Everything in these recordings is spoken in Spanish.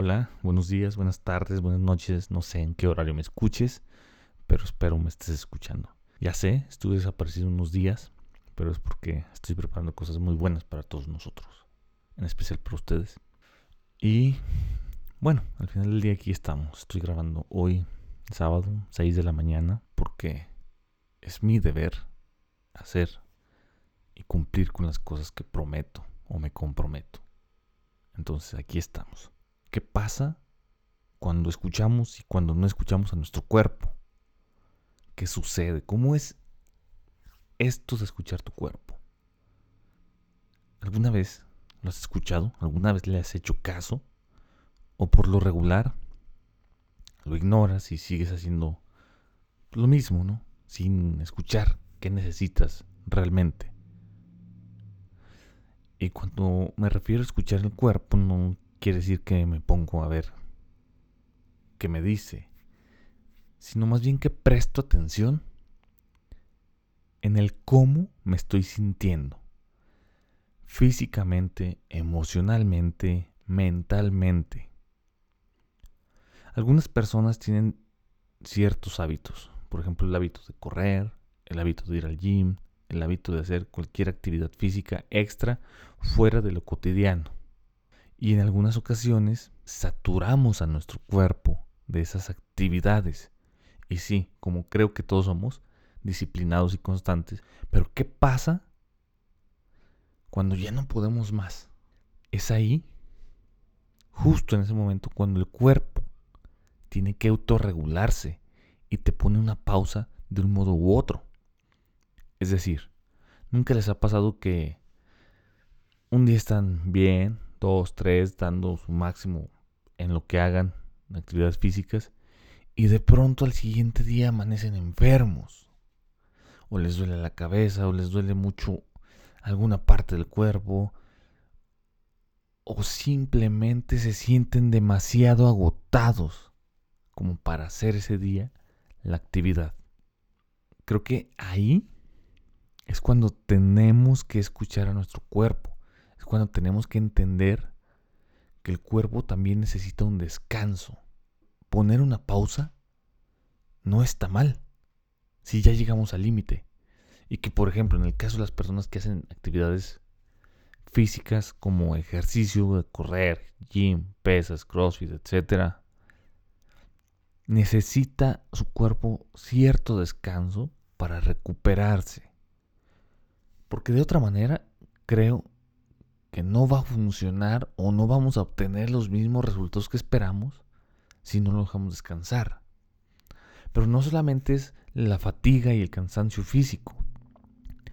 Hola, buenos días, buenas tardes, buenas noches, no sé en qué horario me escuches, pero espero me estés escuchando. Ya sé, estuve desaparecido unos días, pero es porque estoy preparando cosas muy buenas para todos nosotros, en especial para ustedes. Y bueno, al final del día aquí estamos. Estoy grabando hoy, sábado, 6 de la mañana, porque es mi deber hacer y cumplir con las cosas que prometo o me comprometo. Entonces aquí estamos. ¿Qué pasa cuando escuchamos y cuando no escuchamos a nuestro cuerpo? ¿Qué sucede? ¿Cómo es esto de escuchar tu cuerpo? ¿Alguna vez lo has escuchado? ¿Alguna vez le has hecho caso? ¿O por lo regular lo ignoras y sigues haciendo lo mismo, ¿no? Sin escuchar qué necesitas realmente. Y cuando me refiero a escuchar el cuerpo, no quiere decir que me pongo a ver qué me dice, sino más bien que presto atención en el cómo me estoy sintiendo, físicamente, emocionalmente, mentalmente. Algunas personas tienen ciertos hábitos, por ejemplo el hábito de correr, el hábito de ir al gym, el hábito de hacer cualquier actividad física extra fuera de lo cotidiano. Y en algunas ocasiones saturamos a nuestro cuerpo de esas actividades. Y sí, como creo que todos somos, disciplinados y constantes. Pero ¿qué pasa cuando ya no podemos más? Es ahí, justo en ese momento, cuando el cuerpo tiene que autorregularse y te pone una pausa de un modo u otro. Es decir, nunca les ha pasado que un día están bien, dos, tres, dando su máximo en lo que hagan, en actividades físicas, y de pronto al siguiente día amanecen enfermos, o les duele la cabeza, o les duele mucho alguna parte del cuerpo, o simplemente se sienten demasiado agotados como para hacer ese día la actividad. Creo que ahí es cuando tenemos que escuchar a nuestro cuerpo cuando tenemos que entender que el cuerpo también necesita un descanso. Poner una pausa no está mal si ya llegamos al límite. Y que, por ejemplo, en el caso de las personas que hacen actividades físicas como ejercicio, correr, gym, pesas, crossfit, etc., necesita su cuerpo cierto descanso para recuperarse. Porque de otra manera, creo que no va a funcionar o no vamos a obtener los mismos resultados que esperamos si no lo dejamos descansar. Pero no solamente es la fatiga y el cansancio físico,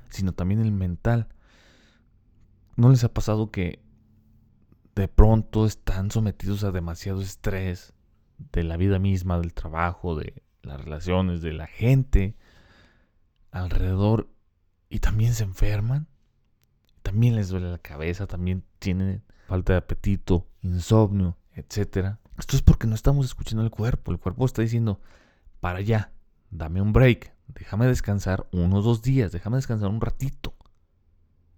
sino también el mental. ¿No les ha pasado que de pronto están sometidos a demasiado estrés de la vida misma, del trabajo, de las relaciones, de la gente alrededor y también se enferman? También les duele la cabeza, también tienen falta de apetito, insomnio, etc. Esto es porque no estamos escuchando el cuerpo. El cuerpo está diciendo, para allá, dame un break, déjame descansar unos dos días, déjame descansar un ratito.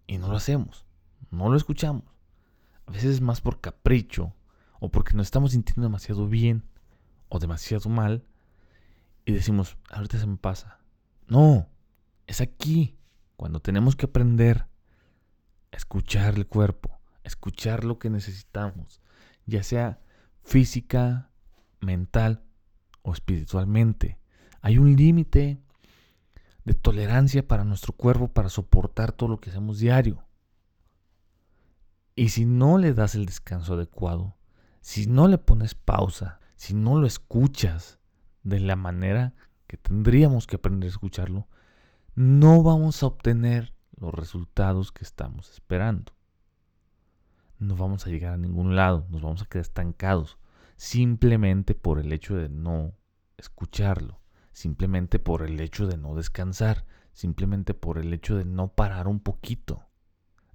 Y no lo hacemos, no lo escuchamos. A veces es más por capricho o porque nos estamos sintiendo demasiado bien o demasiado mal y decimos, ahorita se me pasa. No, es aquí, cuando tenemos que aprender escuchar el cuerpo, escuchar lo que necesitamos, ya sea física, mental o espiritualmente. Hay un límite de tolerancia para nuestro cuerpo para soportar todo lo que hacemos diario. Y si no le das el descanso adecuado, si no le pones pausa, si no lo escuchas de la manera que tendríamos que aprender a escucharlo, no vamos a obtener los resultados que estamos esperando. No vamos a llegar a ningún lado, nos vamos a quedar estancados, simplemente por el hecho de no escucharlo, simplemente por el hecho de no descansar, simplemente por el hecho de no parar un poquito.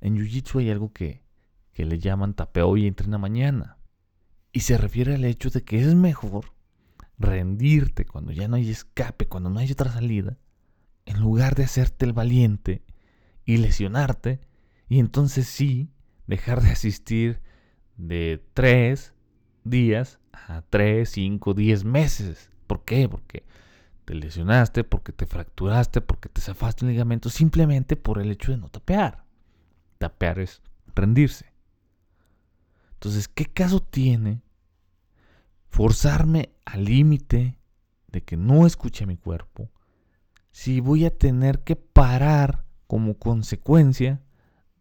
En Jiu-Jitsu hay algo que, que le llaman tapeo y entrena mañana. Y se refiere al hecho de que es mejor rendirte cuando ya no hay escape, cuando no hay otra salida, en lugar de hacerte el valiente y lesionarte y entonces sí dejar de asistir de tres días a 3, 5, 10 meses. ¿Por qué? Porque te lesionaste, porque te fracturaste, porque te zafaste un ligamento, simplemente por el hecho de no tapear. Tapear es rendirse. Entonces, ¿qué caso tiene forzarme al límite de que no escuche a mi cuerpo si voy a tener que parar como consecuencia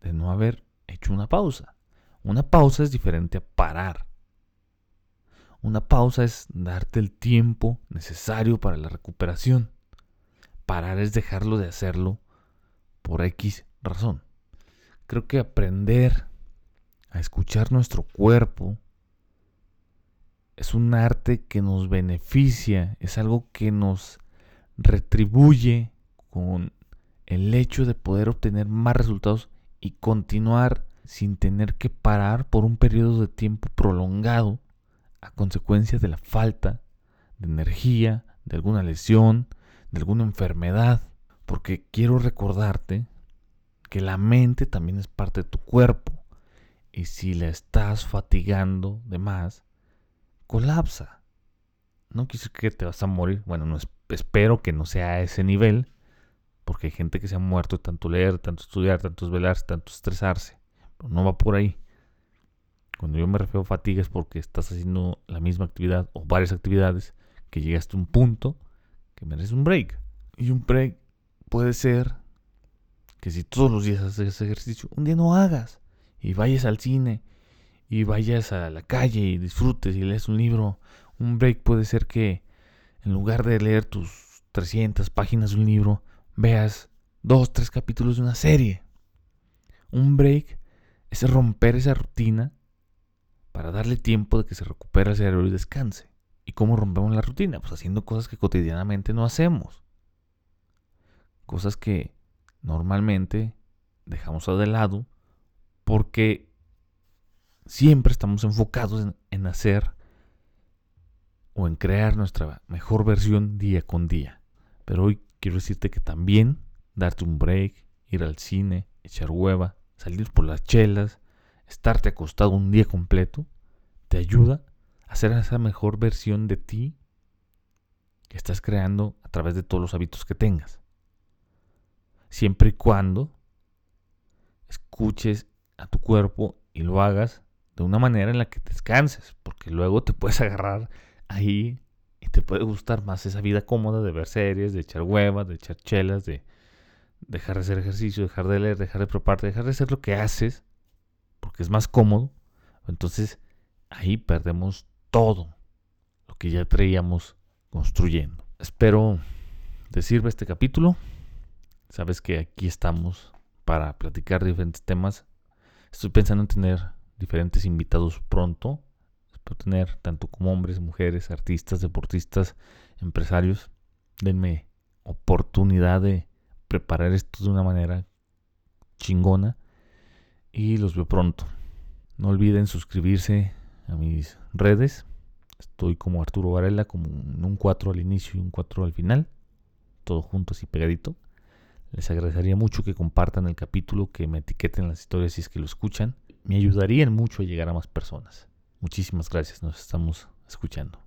de no haber hecho una pausa? Una pausa es diferente a parar. Una pausa es darte el tiempo necesario para la recuperación. Parar es dejarlo de hacerlo por X razón. Creo que aprender a escuchar nuestro cuerpo es un arte que nos beneficia, es algo que nos retribuye con el hecho de poder obtener más resultados y continuar sin tener que parar por un periodo de tiempo prolongado a consecuencia de la falta de energía, de alguna lesión, de alguna enfermedad. Porque quiero recordarte que la mente también es parte de tu cuerpo. Y si la estás fatigando de más, colapsa. No quise que te vas a morir. Bueno, no espero que no sea a ese nivel. Porque hay gente que se ha muerto tanto leer, tanto estudiar, tanto desvelarse, tanto estresarse. No va por ahí. Cuando yo me refiero a fatiga porque estás haciendo la misma actividad o varias actividades que llegaste a un punto que mereces un break. Y un break puede ser que si todos los días haces ejercicio, un día no hagas y vayas al cine y vayas a la calle y disfrutes y lees un libro. Un break puede ser que en lugar de leer tus 300 páginas de un libro, veas dos, tres capítulos de una serie. Un break es romper esa rutina para darle tiempo de que se recupere el cerebro y descanse. ¿Y cómo rompemos la rutina? Pues haciendo cosas que cotidianamente no hacemos. Cosas que normalmente dejamos de lado porque siempre estamos enfocados en, en hacer o en crear nuestra mejor versión día con día. Pero hoy quiero decirte que también darte un break, ir al cine, echar hueva, salir por las chelas, estarte acostado un día completo, te ayuda a ser esa mejor versión de ti que estás creando a través de todos los hábitos que tengas. Siempre y cuando escuches a tu cuerpo y lo hagas de una manera en la que descanses, porque luego te puedes agarrar ahí te puede gustar más esa vida cómoda de ver series, de echar huevas, de echar chelas, de dejar de hacer ejercicio, dejar de leer, dejar de prepararte, dejar de hacer lo que haces porque es más cómodo, entonces ahí perdemos todo lo que ya traíamos construyendo. Espero te sirva este capítulo. Sabes que aquí estamos para platicar diferentes temas. Estoy pensando en tener diferentes invitados pronto. Tener tanto como hombres, mujeres, artistas, deportistas, empresarios. Denme oportunidad de preparar esto de una manera chingona y los veo pronto. No olviden suscribirse a mis redes. Estoy como Arturo Varela, como un 4 al inicio y un 4 al final. Todo junto y pegadito. Les agradecería mucho que compartan el capítulo, que me etiqueten las historias si es que lo escuchan. Me ayudarían mucho a llegar a más personas. Muchísimas gracias, nos estamos escuchando.